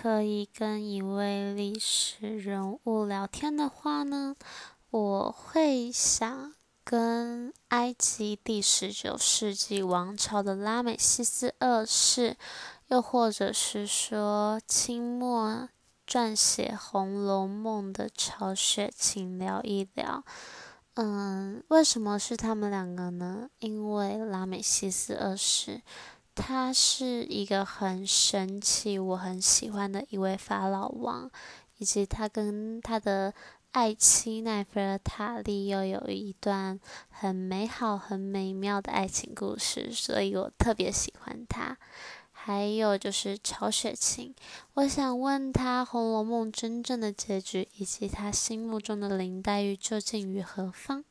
可以跟一位历史人物聊天的话呢，我会想跟埃及第十九世纪王朝的拉美西斯二世，又或者是说清末撰写《红楼梦》的曹雪芹聊一聊。嗯，为什么是他们两个呢？因为拉美西斯二世。他是一个很神奇，我很喜欢的一位法老王，以及他跟他的爱妻奈菲尔塔利又有一段很美好、很美妙的爱情故事，所以我特别喜欢他。还有就是曹雪芹，我想问他《红楼梦》真正的结局，以及他心目中的林黛玉究竟于何方？